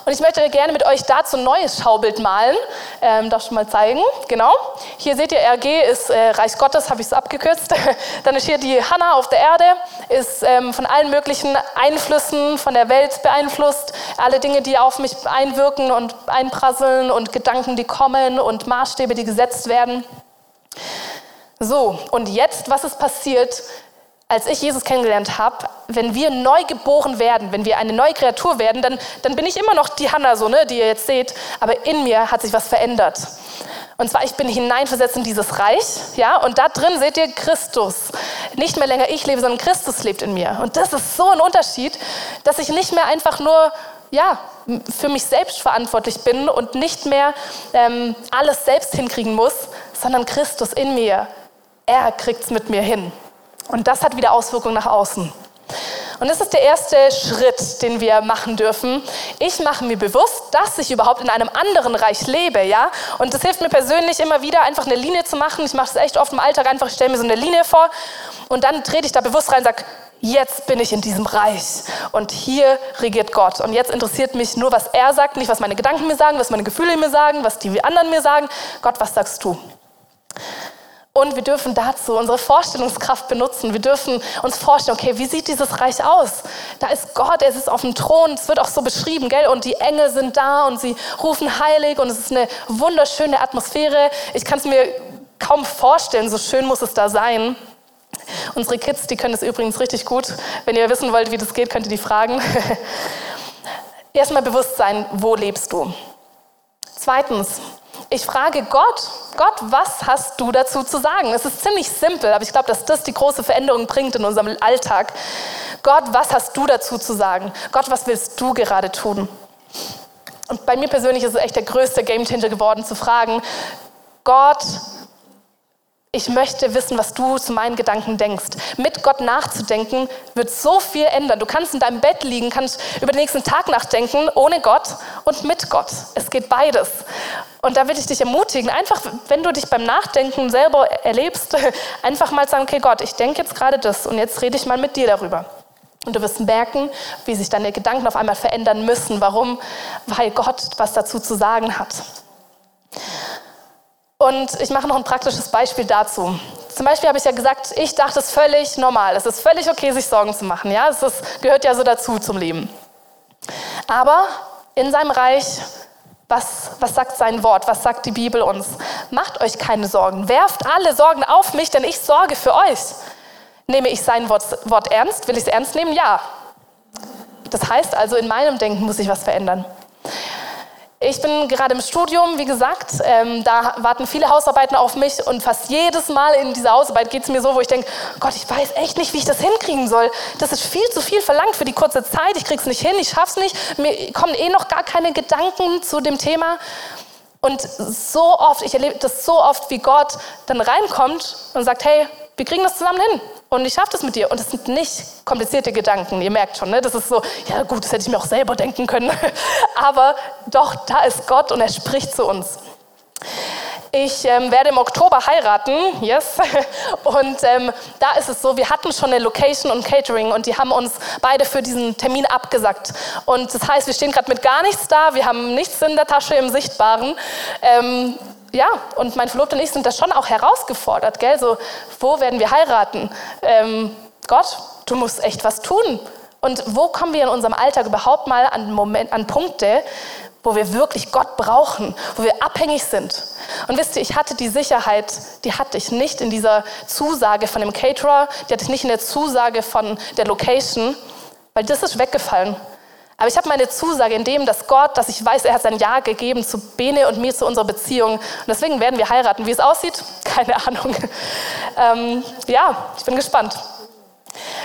Und ich möchte gerne mit euch dazu ein neues Schaubild malen. Ähm, darf ich mal zeigen? Genau. Hier seht ihr, RG ist äh, Reich Gottes, habe ich es abgekürzt. [laughs] Dann ist hier die Hanna auf der Erde, ist ähm, von allen möglichen Einflüssen von der Welt beeinflusst. Alle Dinge, die auf mich einwirken und einprasseln und Gedanken, die kommen und Maßstäbe, die gesetzt werden. So, und jetzt, was ist passiert, als ich Jesus kennengelernt habe, wenn wir neu geboren werden, wenn wir eine neue Kreatur werden, dann, dann bin ich immer noch die Hanna, so, ne, die ihr jetzt seht, aber in mir hat sich was verändert. Und zwar, ich bin hineinversetzt in dieses Reich, ja, und da drin seht ihr Christus. Nicht mehr länger ich lebe, sondern Christus lebt in mir. Und das ist so ein Unterschied, dass ich nicht mehr einfach nur, ja, für mich selbst verantwortlich bin und nicht mehr ähm, alles selbst hinkriegen muss, sondern Christus in mir. Er kriegt es mit mir hin. Und das hat wieder Auswirkungen nach außen. Und das ist der erste Schritt, den wir machen dürfen. Ich mache mir bewusst, dass ich überhaupt in einem anderen Reich lebe, ja. Und das hilft mir persönlich immer wieder, einfach eine Linie zu machen. Ich mache das echt oft im Alltag einfach, ich stelle mir so eine Linie vor und dann trete ich da bewusst rein und sage, jetzt bin ich in diesem Reich und hier regiert Gott. Und jetzt interessiert mich nur, was er sagt, nicht was meine Gedanken mir sagen, was meine Gefühle mir sagen, was die anderen mir sagen. Gott, was sagst du? Und wir dürfen dazu unsere Vorstellungskraft benutzen. Wir dürfen uns vorstellen, okay, wie sieht dieses Reich aus? Da ist Gott, er ist auf dem Thron, es wird auch so beschrieben, gell? Und die Engel sind da und sie rufen heilig und es ist eine wunderschöne Atmosphäre. Ich kann es mir kaum vorstellen, so schön muss es da sein. Unsere Kids, die können es übrigens richtig gut. Wenn ihr wissen wollt, wie das geht, könnt ihr die fragen. [laughs] Erstmal bewusst sein, wo lebst du? Zweitens, ich frage Gott, Gott, was hast du dazu zu sagen? Es ist ziemlich simpel, aber ich glaube, dass das die große Veränderung bringt in unserem Alltag. Gott, was hast du dazu zu sagen? Gott, was willst du gerade tun? Und bei mir persönlich ist es echt der größte Gamechanger geworden, zu fragen, Gott, ich möchte wissen, was du zu meinen Gedanken denkst. Mit Gott nachzudenken wird so viel ändern. Du kannst in deinem Bett liegen, kannst über den nächsten Tag nachdenken, ohne Gott und mit Gott. Es geht beides. Und da will ich dich ermutigen, einfach, wenn du dich beim Nachdenken selber erlebst, [laughs] einfach mal sagen, okay Gott, ich denke jetzt gerade das und jetzt rede ich mal mit dir darüber. Und du wirst merken, wie sich deine Gedanken auf einmal verändern müssen. Warum? Weil Gott was dazu zu sagen hat. Und ich mache noch ein praktisches Beispiel dazu. Zum Beispiel habe ich ja gesagt, ich dachte, es völlig normal. Es ist völlig okay, sich Sorgen zu machen. Ja, es ist, gehört ja so dazu zum Leben. Aber in seinem Reich, was, was sagt sein Wort? Was sagt die Bibel uns? Macht euch keine Sorgen. Werft alle Sorgen auf mich, denn ich sorge für euch. Nehme ich sein Wort, Wort ernst? Will ich es ernst nehmen? Ja. Das heißt also, in meinem Denken muss sich was verändern. Ich bin gerade im Studium, wie gesagt, ähm, da warten viele Hausarbeiten auf mich und fast jedes Mal in dieser Hausarbeit geht es mir so, wo ich denke, Gott, ich weiß echt nicht, wie ich das hinkriegen soll. Das ist viel zu viel verlangt für die kurze Zeit, ich krieg's nicht hin, ich schaff's nicht, mir kommen eh noch gar keine Gedanken zu dem Thema. Und so oft, ich erlebe das so oft, wie Gott dann reinkommt und sagt, hey, wir kriegen das zusammen hin und ich schaffe das mit dir. Und das sind nicht komplizierte Gedanken, ihr merkt schon, ne? das ist so, ja gut, das hätte ich mir auch selber denken können. [laughs] Aber doch, da ist Gott und er spricht zu uns. Ich ähm, werde im Oktober heiraten, yes. [laughs] Und ähm, da ist es so, wir hatten schon eine Location und Catering und die haben uns beide für diesen Termin abgesagt. Und das heißt, wir stehen gerade mit gar nichts da, wir haben nichts in der Tasche im Sichtbaren. Ähm, ja, und mein Verlobter und ich sind da schon auch herausgefordert, gell? So, wo werden wir heiraten? Ähm, Gott, du musst echt was tun. Und wo kommen wir in unserem Alltag überhaupt mal an, Moment, an Punkte, wo wir wirklich Gott brauchen, wo wir abhängig sind? Und wisst ihr, ich hatte die Sicherheit, die hatte ich nicht in dieser Zusage von dem Caterer, die hatte ich nicht in der Zusage von der Location, weil das ist weggefallen. Aber ich habe meine Zusage in dem, dass Gott, dass ich weiß, er hat sein Ja gegeben zu Bene und mir, zu unserer Beziehung. Und deswegen werden wir heiraten. Wie es aussieht, [laughs] keine Ahnung. Ähm, ja, ich bin gespannt.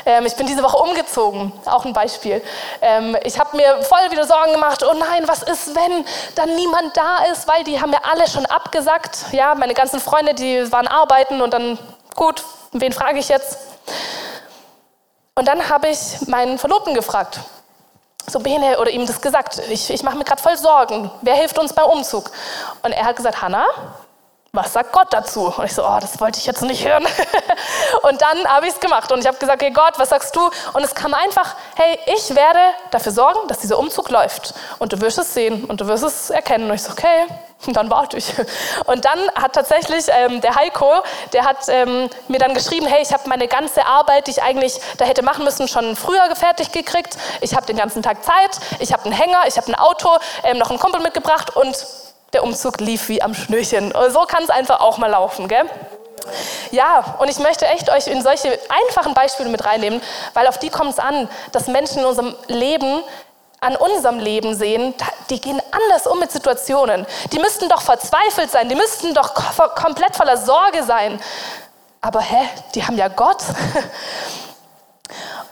Ähm, ich bin diese Woche umgezogen, auch ein Beispiel. Ähm, ich habe mir voll wieder Sorgen gemacht, oh nein, was ist, wenn dann niemand da ist, weil die haben mir alle schon abgesagt. Ja, meine ganzen Freunde, die waren arbeiten und dann, gut, wen frage ich jetzt? Und dann habe ich meinen Verlobten gefragt, so Bene oder ihm das gesagt, ich, ich mache mir gerade voll Sorgen, wer hilft uns beim Umzug? Und er hat gesagt, Hannah, was sagt Gott dazu? Und ich so, oh, das wollte ich jetzt nicht hören. [laughs] und dann habe ich es gemacht und ich habe gesagt, hey Gott, was sagst du? Und es kam einfach, hey, ich werde dafür sorgen, dass dieser Umzug läuft. Und du wirst es sehen und du wirst es erkennen. Und ich so, okay, [laughs] dann warte ich. Und dann hat tatsächlich ähm, der Heiko, der hat ähm, mir dann geschrieben, hey, ich habe meine ganze Arbeit, die ich eigentlich da hätte machen müssen, schon früher fertig gekriegt. Ich habe den ganzen Tag Zeit, ich habe einen Hänger, ich habe ein Auto, ähm, noch einen Kumpel mitgebracht und der Umzug lief wie am Schnürchen. So kann es einfach auch mal laufen, gell? Ja, und ich möchte echt euch in solche einfachen Beispiele mit reinnehmen, weil auf die kommt es an, dass Menschen in unserem Leben, an unserem Leben sehen, die gehen anders um mit Situationen. Die müssten doch verzweifelt sein, die müssten doch komplett voller Sorge sein. Aber hä, die haben ja Gott. [laughs]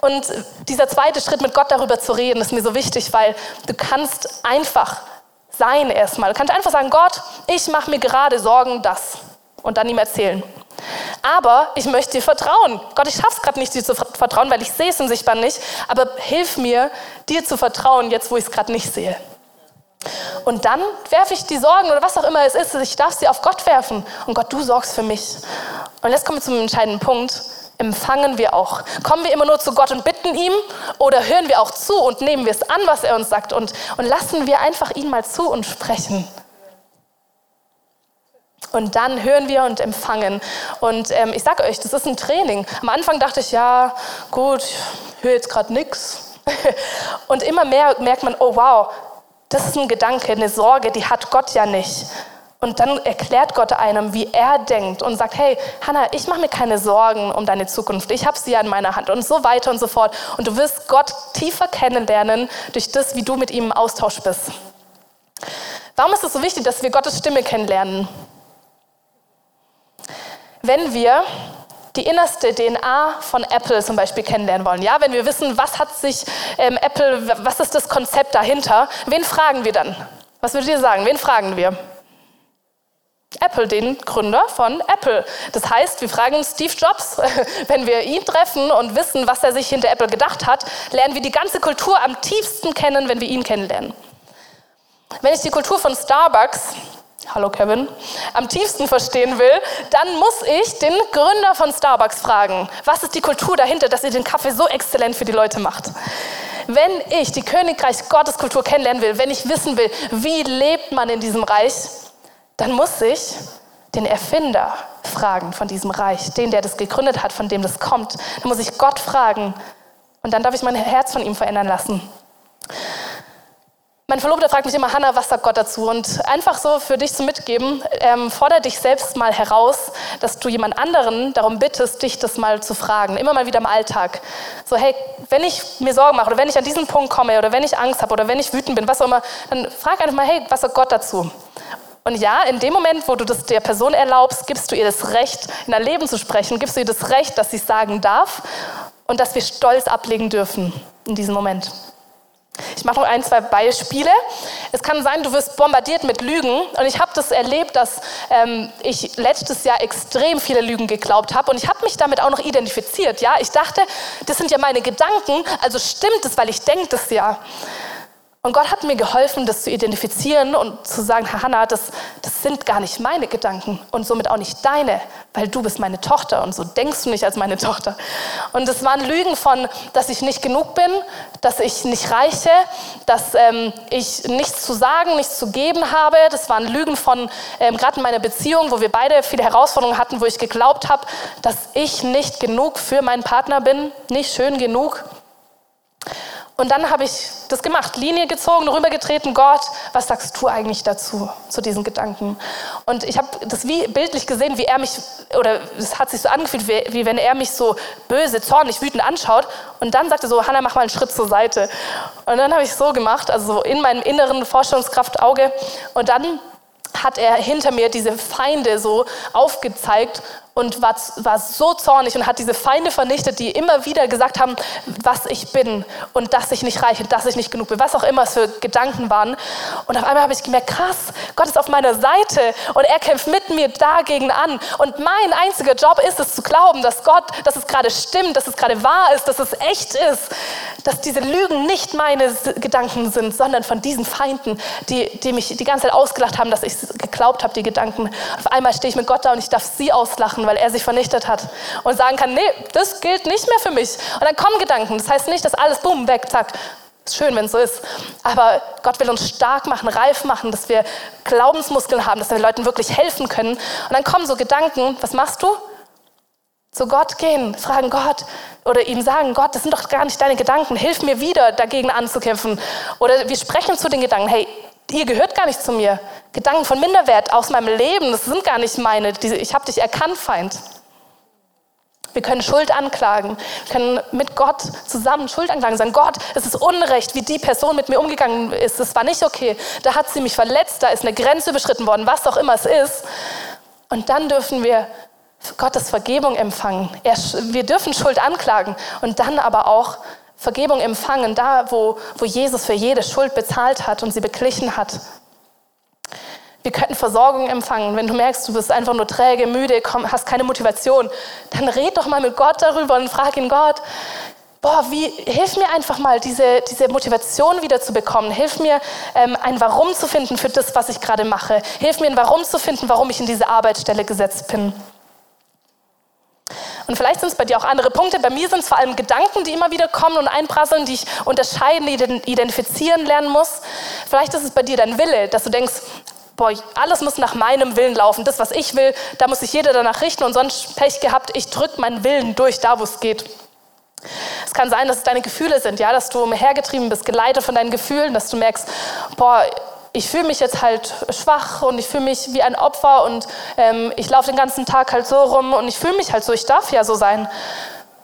Und dieser zweite Schritt mit Gott darüber zu reden, ist mir so wichtig, weil du kannst einfach sein erstmal. Du kannst einfach sagen, Gott, ich mache mir gerade Sorgen, das. Und dann ihm erzählen. Aber ich möchte dir vertrauen. Gott, ich schaffe es gerade nicht, dir zu vertrauen, weil ich sehe es im Sichtbaren nicht. Aber hilf mir, dir zu vertrauen, jetzt wo ich es gerade nicht sehe. Und dann werfe ich die Sorgen oder was auch immer es ist, ich darf sie auf Gott werfen. Und Gott, du sorgst für mich. Und jetzt kommen wir zum entscheidenden Punkt. Empfangen wir auch? Kommen wir immer nur zu Gott und bitten ihm oder hören wir auch zu und nehmen wir es an, was er uns sagt und, und lassen wir einfach ihn mal zu und sprechen? Und dann hören wir und empfangen. Und ähm, ich sage euch, das ist ein Training. Am Anfang dachte ich, ja, gut, ich höre jetzt gerade nichts. [laughs] Und immer mehr merkt man, oh wow, das ist ein Gedanke, eine Sorge, die hat Gott ja nicht. Und dann erklärt Gott einem, wie er denkt und sagt, hey, Hannah, ich mache mir keine Sorgen um deine Zukunft. Ich habe sie ja in meiner Hand und so weiter und so fort. Und du wirst Gott tiefer kennenlernen durch das, wie du mit ihm im Austausch bist. Warum ist es so wichtig, dass wir Gottes Stimme kennenlernen? Wenn wir die innerste DNA von Apple zum Beispiel kennenlernen wollen. Ja, wenn wir wissen, was hat sich ähm, Apple, was ist das Konzept dahinter, wen fragen wir dann? Was würdet ihr sagen? Wen fragen wir? Apple, den Gründer von Apple. Das heißt, wir fragen Steve Jobs, [laughs] wenn wir ihn treffen und wissen, was er sich hinter Apple gedacht hat, lernen wir die ganze Kultur am tiefsten kennen, wenn wir ihn kennenlernen. Wenn ich die Kultur von Starbucks, hallo Kevin, am tiefsten verstehen will, dann muss ich den Gründer von Starbucks fragen, was ist die Kultur dahinter, dass ihr den Kaffee so exzellent für die Leute macht. Wenn ich die Königreich Gottes Kultur kennenlernen will, wenn ich wissen will, wie lebt man in diesem Reich, dann muss ich den Erfinder fragen von diesem Reich, den, der das gegründet hat, von dem das kommt. Dann muss ich Gott fragen und dann darf ich mein Herz von ihm verändern lassen. Mein Verlobter fragt mich immer, Hannah, was sagt Gott dazu? Und einfach so für dich zu mitgeben, ähm, fordere dich selbst mal heraus, dass du jemand anderen darum bittest, dich das mal zu fragen. Immer mal wieder im Alltag. So, hey, wenn ich mir Sorgen mache oder wenn ich an diesen Punkt komme oder wenn ich Angst habe oder wenn ich wütend bin, was auch immer, dann frag einfach mal, hey, was sagt Gott dazu? Und ja, in dem Moment, wo du das der Person erlaubst, gibst du ihr das Recht, in dein Leben zu sprechen, gibst du ihr das Recht, dass sie es sagen darf und dass wir Stolz ablegen dürfen in diesem Moment. Ich mache noch ein, zwei Beispiele. Es kann sein, du wirst bombardiert mit Lügen. Und ich habe das erlebt, dass ähm, ich letztes Jahr extrem viele Lügen geglaubt habe. Und ich habe mich damit auch noch identifiziert. Ja, ich dachte, das sind ja meine Gedanken, also stimmt es, weil ich denke das ja. Und Gott hat mir geholfen, das zu identifizieren und zu sagen, Hannah, das, das sind gar nicht meine Gedanken und somit auch nicht deine, weil du bist meine Tochter und so denkst du nicht als meine Tochter. Und es waren Lügen von, dass ich nicht genug bin, dass ich nicht reiche, dass ähm, ich nichts zu sagen, nichts zu geben habe. Das waren Lügen von, ähm, gerade in meiner Beziehung, wo wir beide viele Herausforderungen hatten, wo ich geglaubt habe, dass ich nicht genug für meinen Partner bin, nicht schön genug. Und dann habe ich das gemacht, Linie gezogen, rübergetreten, Gott, was sagst du eigentlich dazu, zu diesen Gedanken? Und ich habe das wie bildlich gesehen, wie er mich, oder es hat sich so angefühlt, wie, wie wenn er mich so böse, zornig, wütend anschaut. Und dann sagte so, Hannah, mach mal einen Schritt zur Seite. Und dann habe ich so gemacht, also so in meinem inneren Vorstellungskraftauge. Und dann hat er hinter mir diese Feinde so aufgezeigt und war, war so zornig und hat diese Feinde vernichtet, die immer wieder gesagt haben, was ich bin und dass ich nicht reiche, dass ich nicht genug bin, was auch immer es für Gedanken waren. Und auf einmal habe ich gemerkt, krass, Gott ist auf meiner Seite und er kämpft mit mir dagegen an. Und mein einziger Job ist es zu glauben, dass Gott, dass es gerade stimmt, dass es gerade wahr ist, dass es echt ist, dass diese Lügen nicht meine Gedanken sind, sondern von diesen Feinden, die, die mich die ganze Zeit ausgelacht haben, dass ich geglaubt habe, die Gedanken. Auf einmal stehe ich mit Gott da und ich darf sie auslachen weil er sich vernichtet hat. Und sagen kann, nee, das gilt nicht mehr für mich. Und dann kommen Gedanken. Das heißt nicht, dass alles boom, weg, zack. Ist schön, wenn es so ist. Aber Gott will uns stark machen, reif machen, dass wir Glaubensmuskeln haben, dass wir Leuten wirklich helfen können. Und dann kommen so Gedanken, was machst du? Zu Gott gehen, fragen Gott oder ihm sagen, Gott, das sind doch gar nicht deine Gedanken, hilf mir wieder dagegen anzukämpfen. Oder wir sprechen zu den Gedanken, hey, ihr gehört gar nicht zu mir. Gedanken von Minderwert aus meinem Leben, das sind gar nicht meine. Ich habe dich erkannt, Feind. Wir können Schuld anklagen. Wir können mit Gott zusammen Schuld anklagen. Sagen, Gott, es ist Unrecht, wie die Person mit mir umgegangen ist. Das war nicht okay. Da hat sie mich verletzt, da ist eine Grenze überschritten worden, was auch immer es ist. Und dann dürfen wir Gottes Vergebung empfangen. wir dürfen Schuld anklagen und dann aber auch Vergebung empfangen, da wo, wo Jesus für jede Schuld bezahlt hat und sie beglichen hat. Wir könnten Versorgung empfangen. Wenn du merkst, du bist einfach nur träge, müde, komm, hast keine Motivation, dann red doch mal mit Gott darüber und frag ihn, Gott, boah, wie, hilf mir einfach mal, diese, diese Motivation wieder zu bekommen. Hilf mir, ähm, ein Warum zu finden für das, was ich gerade mache. Hilf mir, ein Warum zu finden, warum ich in diese Arbeitsstelle gesetzt bin. Und vielleicht sind es bei dir auch andere Punkte. Bei mir sind es vor allem Gedanken, die immer wieder kommen und einprasseln, die ich unterscheiden, identifizieren lernen muss. Vielleicht ist es bei dir dein Wille, dass du denkst, boah, alles muss nach meinem Willen laufen. Das, was ich will, da muss sich jeder danach richten und sonst Pech gehabt, ich drücke meinen Willen durch, da wo es geht. Es kann sein, dass es deine Gefühle sind, ja, dass du umhergetrieben bist, geleitet von deinen Gefühlen, dass du merkst, boah, ich fühle mich jetzt halt schwach und ich fühle mich wie ein Opfer und ähm, ich laufe den ganzen Tag halt so rum und ich fühle mich halt so, ich darf ja so sein.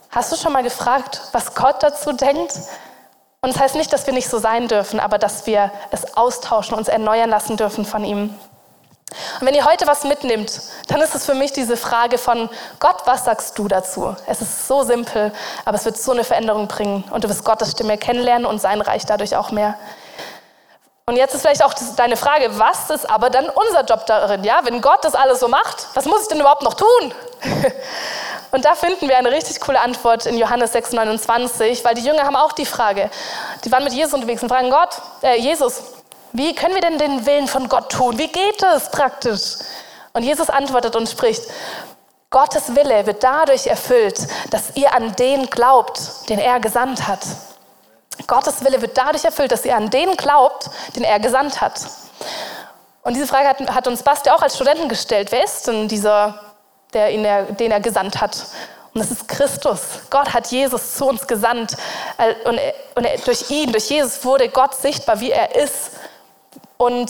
Hast du schon mal gefragt, was Gott dazu denkt? Und das heißt nicht, dass wir nicht so sein dürfen, aber dass wir es austauschen, uns erneuern lassen dürfen von ihm. Und wenn ihr heute was mitnimmt, dann ist es für mich diese Frage von Gott, was sagst du dazu? Es ist so simpel, aber es wird so eine Veränderung bringen und du wirst Gottes Stimme kennenlernen und sein Reich dadurch auch mehr. Und jetzt ist vielleicht auch deine Frage, was ist aber dann unser Job darin? Ja, wenn Gott das alles so macht, was muss ich denn überhaupt noch tun? [laughs] Und da finden wir eine richtig coole Antwort in Johannes 6,29, weil die Jünger haben auch die Frage. Die waren mit Jesus unterwegs und fragen Gott, äh, Jesus, wie können wir denn den Willen von Gott tun? Wie geht es praktisch? Und Jesus antwortet und spricht, Gottes Wille wird dadurch erfüllt, dass ihr an den glaubt, den er gesandt hat. Gottes Wille wird dadurch erfüllt, dass ihr an den glaubt, den er gesandt hat. Und diese Frage hat, hat uns Basti auch als Studenten gestellt. Wer ist denn dieser, der ihn, den er gesandt hat? Und das ist Christus. Gott hat Jesus zu uns gesandt. Äh, und, und durch ihn, durch Jesus wurde Gott sichtbar, wie er ist. Und,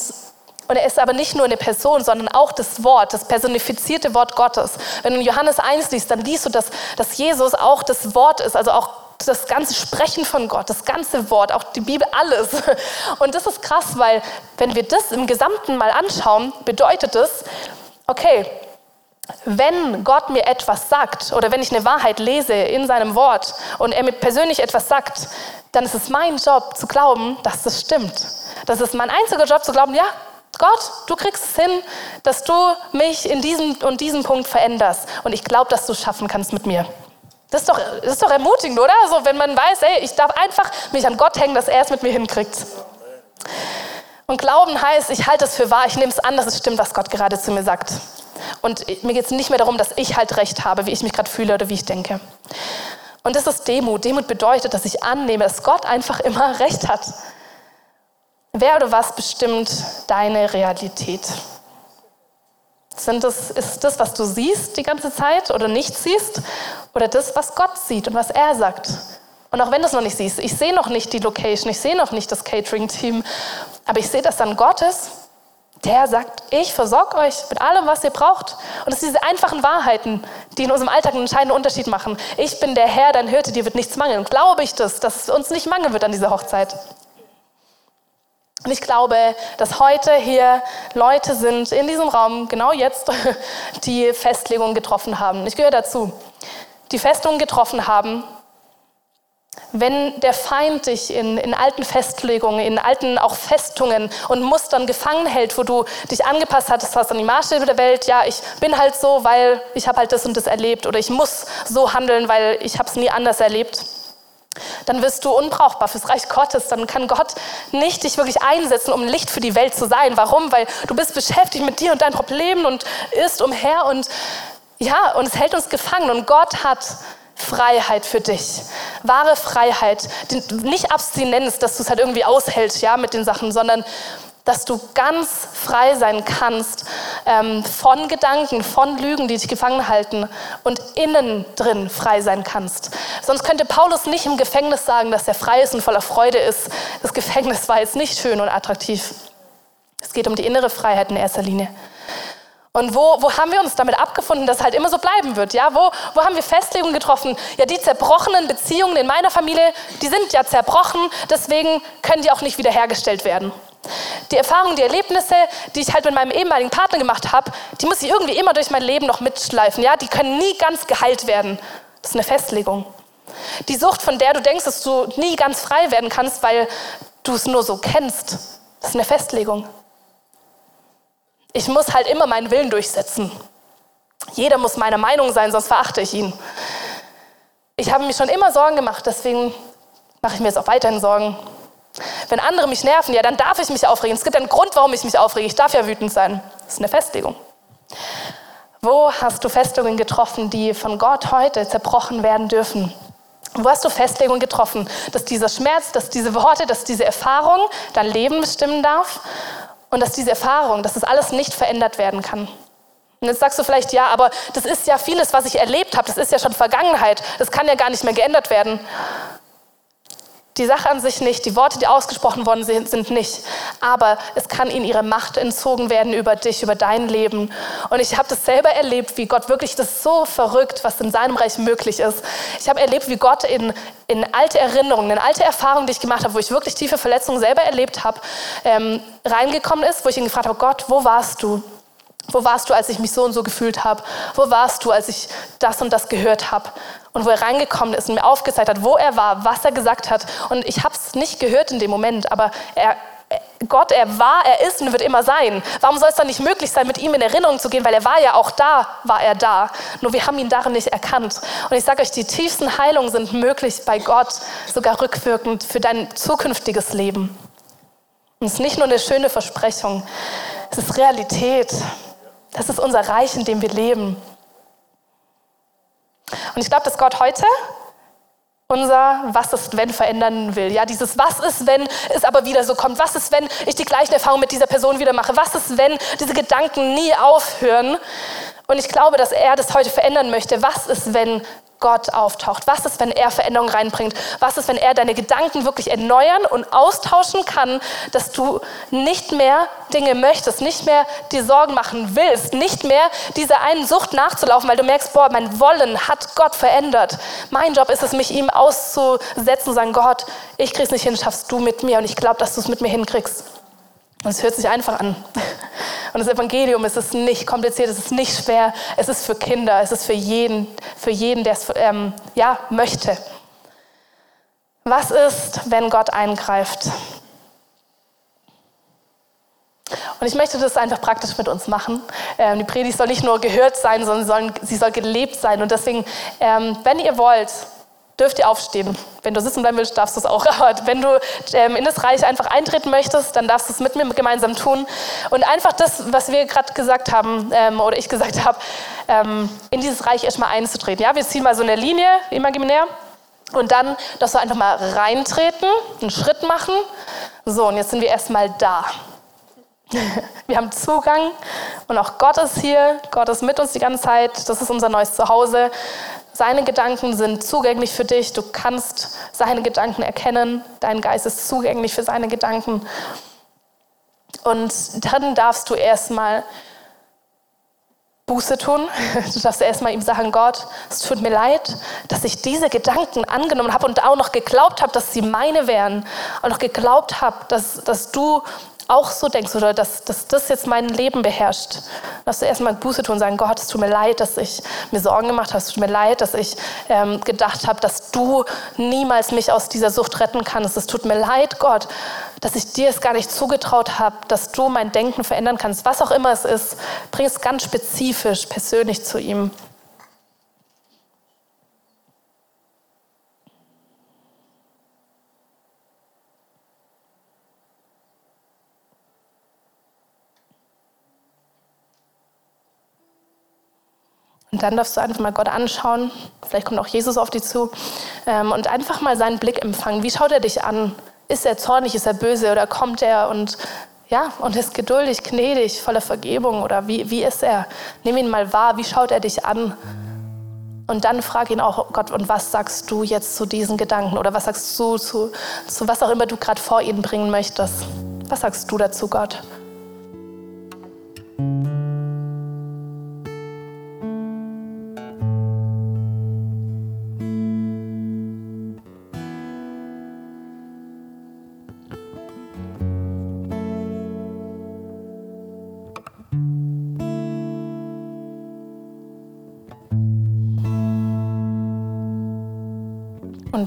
und er ist aber nicht nur eine Person, sondern auch das Wort, das personifizierte Wort Gottes. Wenn du Johannes 1 liest, dann liest du, dass, dass Jesus auch das Wort ist, also auch das ganze Sprechen von Gott, das ganze Wort, auch die Bibel, alles. Und das ist krass, weil wenn wir das im Gesamten mal anschauen, bedeutet es, okay, wenn Gott mir etwas sagt oder wenn ich eine Wahrheit lese in seinem Wort und er mir persönlich etwas sagt, dann ist es mein Job zu glauben, dass das stimmt. Das ist mein einziger Job zu glauben, ja, Gott, du kriegst es hin, dass du mich in diesem und diesem Punkt veränderst. Und ich glaube, dass du es schaffen kannst mit mir. Das ist, doch, das ist doch ermutigend, oder? Also, wenn man weiß, ey, ich darf einfach mich an Gott hängen, dass er es mit mir hinkriegt. Und Glauben heißt, ich halte es für wahr, ich nehme es an, dass es stimmt, was Gott gerade zu mir sagt. Und mir geht es nicht mehr darum, dass ich halt recht habe, wie ich mich gerade fühle oder wie ich denke. Und das ist Demut. Demut bedeutet, dass ich annehme, dass Gott einfach immer [laughs] recht hat. Wer oder was bestimmt deine Realität? Sind das, ist das, was du siehst die ganze Zeit oder nicht siehst? Oder das, was Gott sieht und was er sagt? Und auch wenn du es noch nicht siehst, ich sehe noch nicht die Location, ich sehe noch nicht das Catering-Team, aber ich sehe, dass dann Gott ist, der sagt, ich versorge euch mit allem, was ihr braucht. Und es sind diese einfachen Wahrheiten, die in unserem Alltag einen entscheidenden Unterschied machen. Ich bin der Herr, dein Hirte, dir wird nichts mangeln. Glaube ich das, dass es uns nicht mangeln wird an dieser Hochzeit? Und ich glaube, dass heute hier Leute sind in diesem Raum, genau jetzt, [laughs] die Festlegungen getroffen haben. Ich gehöre dazu. Die Festungen getroffen haben, wenn der Feind dich in, in, alten Festlegungen, in alten auch Festungen und Mustern gefangen hält, wo du dich angepasst hattest, hast an die Maßstäbe der Welt, ja, ich bin halt so, weil ich habe halt das und das erlebt oder ich muss so handeln, weil ich habe es nie anders erlebt dann wirst du unbrauchbar fürs Reich Gottes. Dann kann Gott nicht dich wirklich einsetzen, um Licht für die Welt zu sein. Warum? Weil du bist beschäftigt mit dir und deinen Problemen und irrst umher und ja, und es hält uns gefangen. Und Gott hat Freiheit für dich. Wahre Freiheit. Nicht Abstinenz, dass du es halt irgendwie aushältst, ja, mit den Sachen, sondern dass du ganz frei sein kannst ähm, von Gedanken, von Lügen, die dich gefangen halten und innen drin frei sein kannst. Sonst könnte Paulus nicht im Gefängnis sagen, dass er frei ist und voller Freude ist. Das [laughs] Gefängnis war jetzt nicht schön und attraktiv. Es geht um die innere Freiheit in erster Linie. Und wo, wo haben wir uns damit abgefunden, dass halt immer so bleiben wird? Ja, wo, wo haben wir Festlegungen getroffen? Ja, die zerbrochenen Beziehungen in meiner Familie, die sind ja zerbrochen, deswegen können die auch nicht wiederhergestellt werden. Die Erfahrungen, die Erlebnisse, die ich halt mit meinem ehemaligen Partner gemacht habe, die muss ich irgendwie immer durch mein Leben noch mitschleifen. Ja? Die können nie ganz geheilt werden. Das ist eine Festlegung. Die Sucht, von der du denkst, dass du nie ganz frei werden kannst, weil du es nur so kennst, das ist eine Festlegung. Ich muss halt immer meinen Willen durchsetzen. Jeder muss meiner Meinung sein, sonst verachte ich ihn. Ich habe mir schon immer Sorgen gemacht, deswegen mache ich mir jetzt auch weiterhin Sorgen. Wenn andere mich nerven, ja, dann darf ich mich aufregen. Es gibt einen Grund, warum ich mich aufrege. Ich darf ja wütend sein. Das ist eine Festlegung. Wo hast du Festungen getroffen, die von Gott heute zerbrochen werden dürfen? Wo hast du Festlegungen getroffen, dass dieser Schmerz, dass diese Worte, dass diese Erfahrung dein Leben bestimmen darf und dass diese Erfahrung, dass das alles nicht verändert werden kann? Und jetzt sagst du vielleicht, ja, aber das ist ja vieles, was ich erlebt habe, das ist ja schon Vergangenheit, das kann ja gar nicht mehr geändert werden. Die Sache an sich nicht, die Worte, die ausgesprochen worden sind, sind nicht. Aber es kann ihnen ihre Macht entzogen werden über dich, über dein Leben. Und ich habe das selber erlebt, wie Gott wirklich das so verrückt, was in seinem Reich möglich ist. Ich habe erlebt, wie Gott in, in alte Erinnerungen, in alte Erfahrungen, die ich gemacht habe, wo ich wirklich tiefe Verletzungen selber erlebt habe, ähm, reingekommen ist, wo ich ihn gefragt habe, Gott, wo warst du? Wo warst du, als ich mich so und so gefühlt habe? Wo warst du, als ich das und das gehört habe? Und wo er reingekommen ist und mir aufgezeigt hat, wo er war, was er gesagt hat. Und ich habe es nicht gehört in dem Moment, aber er, Gott, er war, er ist und wird immer sein. Warum soll es dann nicht möglich sein, mit ihm in Erinnerung zu gehen? Weil er war ja auch da, war er da. Nur wir haben ihn darin nicht erkannt. Und ich sage euch, die tiefsten Heilungen sind möglich bei Gott, sogar rückwirkend für dein zukünftiges Leben. Und es ist nicht nur eine schöne Versprechung, es ist Realität. Das ist unser Reich, in dem wir leben. Und ich glaube, dass Gott heute unser Was ist, wenn verändern will. Ja, dieses Was ist, wenn es aber wieder so kommt. Was ist, wenn ich die gleichen Erfahrungen mit dieser Person wieder mache? Was ist, wenn diese Gedanken nie aufhören? Und ich glaube, dass er das heute verändern möchte. Was ist, wenn Gott auftaucht? Was ist, wenn er Veränderung reinbringt? Was ist, wenn er deine Gedanken wirklich erneuern und austauschen kann, dass du nicht mehr Dinge möchtest, nicht mehr dir Sorgen machen willst, nicht mehr dieser einen Sucht nachzulaufen, weil du merkst, boah, mein Wollen hat Gott verändert. Mein Job ist es, mich ihm auszusetzen und sagen, Gott, ich krieg's nicht hin, schaffst du mit mir und ich glaube, dass du es mit mir hinkriegst. Und es hört sich einfach an. Und das Evangelium ist es nicht kompliziert, es ist nicht schwer, es ist für Kinder, es ist für jeden, für jeden der es ähm, ja, möchte. Was ist, wenn Gott eingreift? Und ich möchte das einfach praktisch mit uns machen. Ähm, die Predigt soll nicht nur gehört sein, sondern soll, sie soll gelebt sein. Und deswegen, ähm, wenn ihr wollt, dürft ihr aufstehen. Wenn du sitzen bleiben willst, darfst du es auch. [laughs] Aber wenn du ähm, in das Reich einfach eintreten möchtest, dann darfst du es mit mir gemeinsam tun. Und einfach das, was wir gerade gesagt haben, ähm, oder ich gesagt habe, ähm, in dieses Reich erstmal einzutreten. Ja, wir ziehen mal so eine Linie imaginär. Und dann darfst du einfach mal reintreten, einen Schritt machen. So, und jetzt sind wir erstmal da. [laughs] Wir haben Zugang und auch Gott ist hier. Gott ist mit uns die ganze Zeit. Das ist unser neues Zuhause. Seine Gedanken sind zugänglich für dich. Du kannst seine Gedanken erkennen. Dein Geist ist zugänglich für seine Gedanken. Und dann darfst du erstmal Buße tun. Du darfst erstmal ihm sagen, Gott, es tut mir leid, dass ich diese Gedanken angenommen habe und auch noch geglaubt habe, dass sie meine wären. Und noch geglaubt habe, dass, dass du auch so denkst oder dass, dass das jetzt mein Leben beherrscht, dass du erstmal Buße tun und sagen, Gott, es tut mir leid, dass ich mir Sorgen gemacht habe, es tut mir leid, dass ich ähm, gedacht habe, dass du niemals mich aus dieser Sucht retten kannst. Es tut mir leid, Gott, dass ich dir es gar nicht zugetraut habe, dass du mein Denken verändern kannst. Was auch immer es ist, bring es ganz spezifisch, persönlich zu ihm. Und dann darfst du einfach mal Gott anschauen. Vielleicht kommt auch Jesus auf dich zu. Ähm, und einfach mal seinen Blick empfangen. Wie schaut er dich an? Ist er zornig? Ist er böse? Oder kommt er und, ja, und ist geduldig, gnädig, voller Vergebung? Oder wie, wie ist er? Nimm ihn mal wahr. Wie schaut er dich an? Und dann frag ihn auch, Gott, und was sagst du jetzt zu diesen Gedanken? Oder was sagst du zu, zu was auch immer du gerade vor ihn bringen möchtest? Was sagst du dazu, Gott?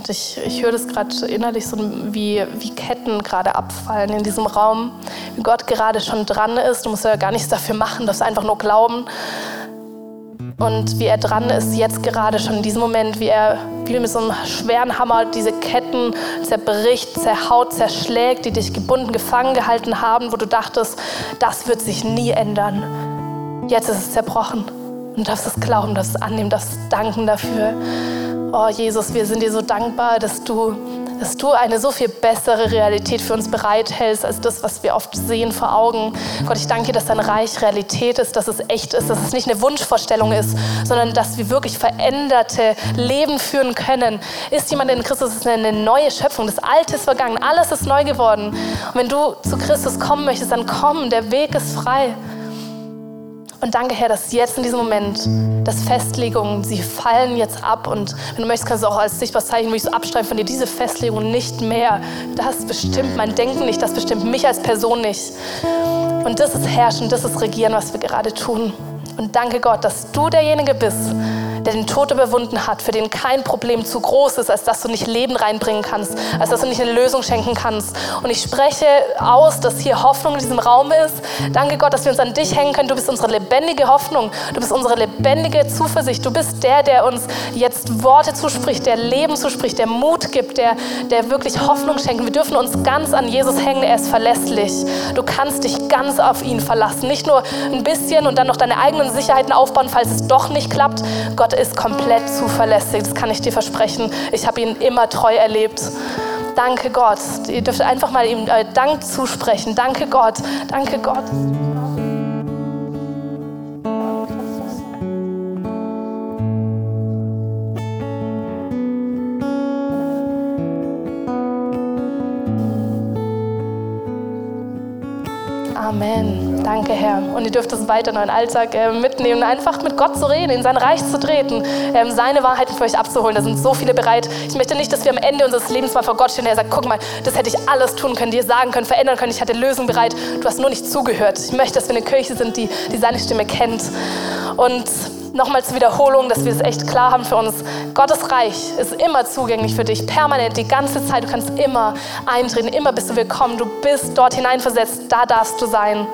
Ich, ich höre das gerade innerlich so, wie, wie Ketten gerade abfallen in diesem Raum. Wie Gott gerade schon dran ist. Du musst ja gar nichts dafür machen, das einfach nur glauben. Und wie er dran ist, jetzt gerade schon in diesem Moment, wie er wie mit so einem schweren Hammer diese Ketten zerbricht, zerhaut, zerschlägt, die dich gebunden, gefangen gehalten haben, wo du dachtest, das wird sich nie ändern. Jetzt ist es zerbrochen. Und du darfst es glauben, darfst es annehmen, darfst danken dafür. Oh Jesus, wir sind dir so dankbar, dass du dass du eine so viel bessere Realität für uns bereithältst als das, was wir oft sehen vor Augen. Gott, ich danke dir, dass dein Reich Realität ist, dass es echt ist, dass es nicht eine Wunschvorstellung ist, sondern dass wir wirklich veränderte Leben führen können. Ist jemand in Christus, ist eine neue Schöpfung. Das Alte ist vergangen, alles ist neu geworden. Und wenn du zu Christus kommen möchtest, dann komm, der Weg ist frei. Und danke, Herr, dass jetzt in diesem Moment, dass Festlegungen, sie fallen jetzt ab. Und wenn du möchtest, kannst du auch als sichtbares Zeichen mich so abstreifen von dir, diese Festlegungen nicht mehr. Das bestimmt mein Denken nicht, das bestimmt mich als Person nicht. Und das ist Herrschen, das ist Regieren, was wir gerade tun. Und danke Gott, dass du derjenige bist, der den Tod überwunden hat, für den kein Problem zu groß ist, als dass du nicht Leben reinbringen kannst, als dass du nicht eine Lösung schenken kannst. Und ich spreche aus, dass hier Hoffnung in diesem Raum ist. Danke Gott, dass wir uns an dich hängen können. Du bist unsere lebendige Hoffnung. Du bist unsere lebendige Zuversicht. Du bist der, der uns jetzt Worte zuspricht, der Leben zuspricht, der Mut gibt, der, der wirklich Hoffnung schenkt. Wir dürfen uns ganz an Jesus hängen. Er ist verlässlich. Du kannst dich ganz auf ihn verlassen. Nicht nur ein bisschen und dann noch deine eigenen Sicherheiten aufbauen, falls es doch nicht klappt. Gott ist komplett zuverlässig, das kann ich dir versprechen. Ich habe ihn immer treu erlebt. Danke Gott. Ihr dürft einfach mal ihm äh, Dank zusprechen. Danke Gott. Danke Gott. Amen. Danke, Herr. Und ihr dürft es weiter in euren Alltag äh, mitnehmen, einfach mit Gott zu reden, in sein Reich zu treten, ähm, seine Wahrheiten für euch abzuholen. Da sind so viele bereit. Ich möchte nicht, dass wir am Ende unseres Lebens mal vor Gott stehen und er sagt, guck mal, das hätte ich alles tun können, dir sagen können, verändern können. Ich hatte Lösungen bereit. Du hast nur nicht zugehört. Ich möchte, dass wir eine Kirche sind, die, die seine Stimme kennt. Und nochmal zur Wiederholung, dass wir es echt klar haben für uns. Gottes Reich ist immer zugänglich für dich, permanent, die ganze Zeit. Du kannst immer eintreten, immer bist du willkommen. Du bist dort hineinversetzt, da darfst du sein.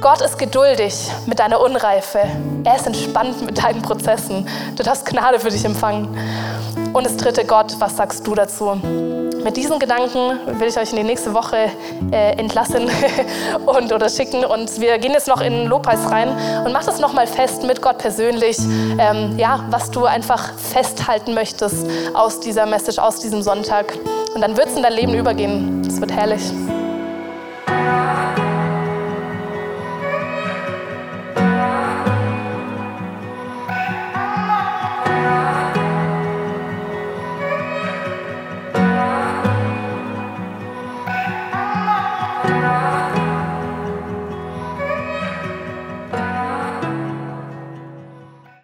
Gott ist geduldig mit deiner Unreife. Er ist entspannt mit deinen Prozessen. Du darfst Gnade für dich empfangen. Und das dritte, Gott, was sagst du dazu? Mit diesen Gedanken will ich euch in die nächste Woche äh, entlassen [laughs] und oder schicken. Und wir gehen jetzt noch in Lobpreis rein und mach das nochmal fest mit Gott persönlich, ähm, ja, was du einfach festhalten möchtest aus dieser Message, aus diesem Sonntag. Und dann wird es in dein Leben übergehen. Es wird herrlich.